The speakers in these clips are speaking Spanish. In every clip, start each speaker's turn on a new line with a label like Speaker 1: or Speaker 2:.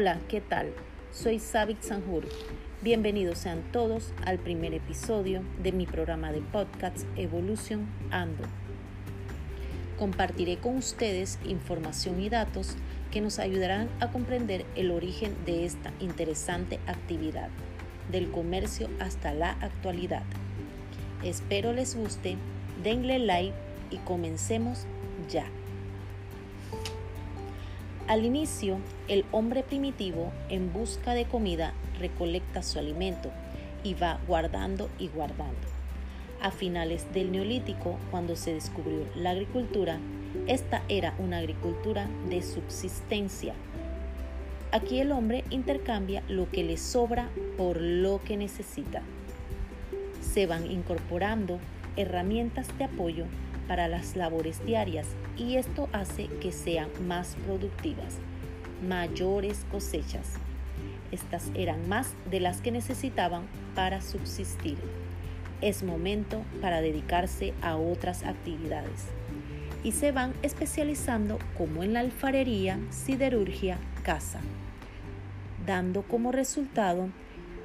Speaker 1: Hola, ¿qué tal? Soy Savik Sanjur. Bienvenidos sean todos al primer episodio de mi programa de podcast Evolution Ando. Compartiré con ustedes información y datos que nos ayudarán a comprender el origen de esta interesante actividad, del comercio hasta la actualidad. Espero les guste, denle like y comencemos ya. Al inicio, el hombre primitivo en busca de comida recolecta su alimento y va guardando y guardando. A finales del neolítico, cuando se descubrió la agricultura, esta era una agricultura de subsistencia. Aquí el hombre intercambia lo que le sobra por lo que necesita. Se van incorporando herramientas de apoyo para las labores diarias y esto hace que sean más productivas, mayores cosechas. Estas eran más de las que necesitaban para subsistir. Es momento para dedicarse a otras actividades y se van especializando como en la alfarería, siderurgia, caza, dando como resultado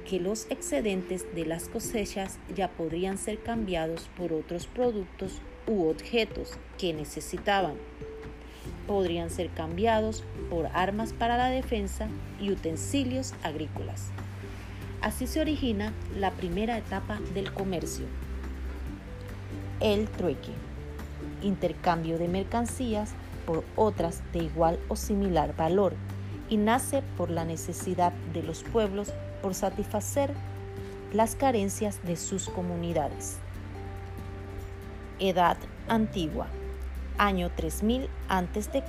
Speaker 1: que los excedentes de las cosechas ya podrían ser cambiados por otros productos u objetos que necesitaban. Podrían ser cambiados por armas para la defensa y utensilios agrícolas. Así se origina la primera etapa del comercio, el trueque, intercambio de mercancías por otras de igual o similar valor, y nace por la necesidad de los pueblos por satisfacer las carencias de sus comunidades. Edad Antigua, año 3000 a.C.,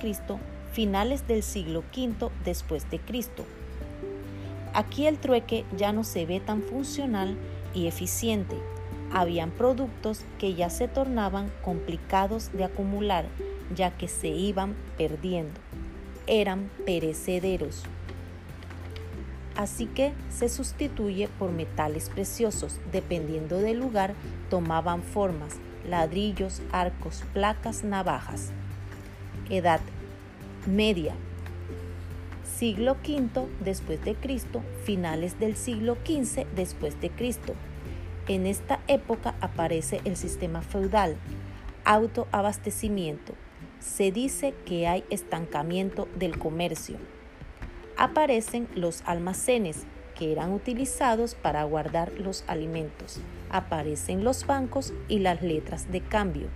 Speaker 1: finales del siglo V después de Cristo. Aquí el trueque ya no se ve tan funcional y eficiente. Habían productos que ya se tornaban complicados de acumular, ya que se iban perdiendo. Eran perecederos. Así que se sustituye por metales preciosos. Dependiendo del lugar, tomaban formas ladrillos, arcos, placas, navajas. Edad media. Siglo V después de Cristo, finales del siglo XV después de Cristo. En esta época aparece el sistema feudal, autoabastecimiento. Se dice que hay estancamiento del comercio. Aparecen los almacenes, que eran utilizados para guardar los alimentos. Aparecen los bancos y las letras de cambio.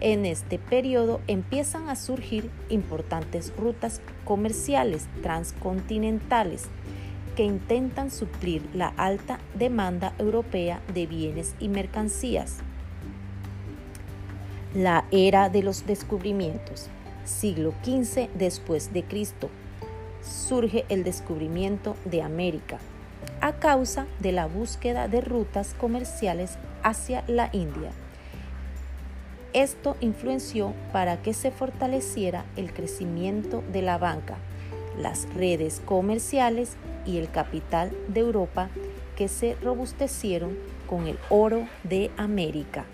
Speaker 1: En este periodo empiezan a surgir importantes rutas comerciales transcontinentales que intentan suplir la alta demanda europea de bienes y mercancías. La era de los descubrimientos, siglo XV después de Cristo, surge el descubrimiento de América a causa de la búsqueda de rutas comerciales hacia la India. Esto influenció para que se fortaleciera el crecimiento de la banca, las redes comerciales y el capital de Europa que se robustecieron con el oro de América.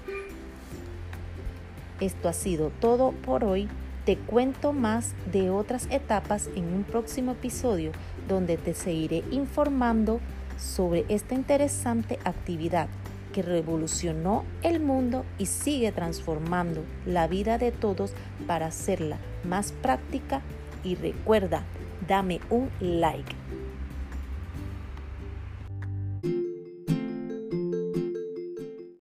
Speaker 1: Esto ha sido todo por hoy. Te cuento más de otras etapas en un próximo episodio donde te seguiré informando sobre esta interesante actividad que revolucionó el mundo y sigue transformando la vida de todos para hacerla más práctica y recuerda, dame un like.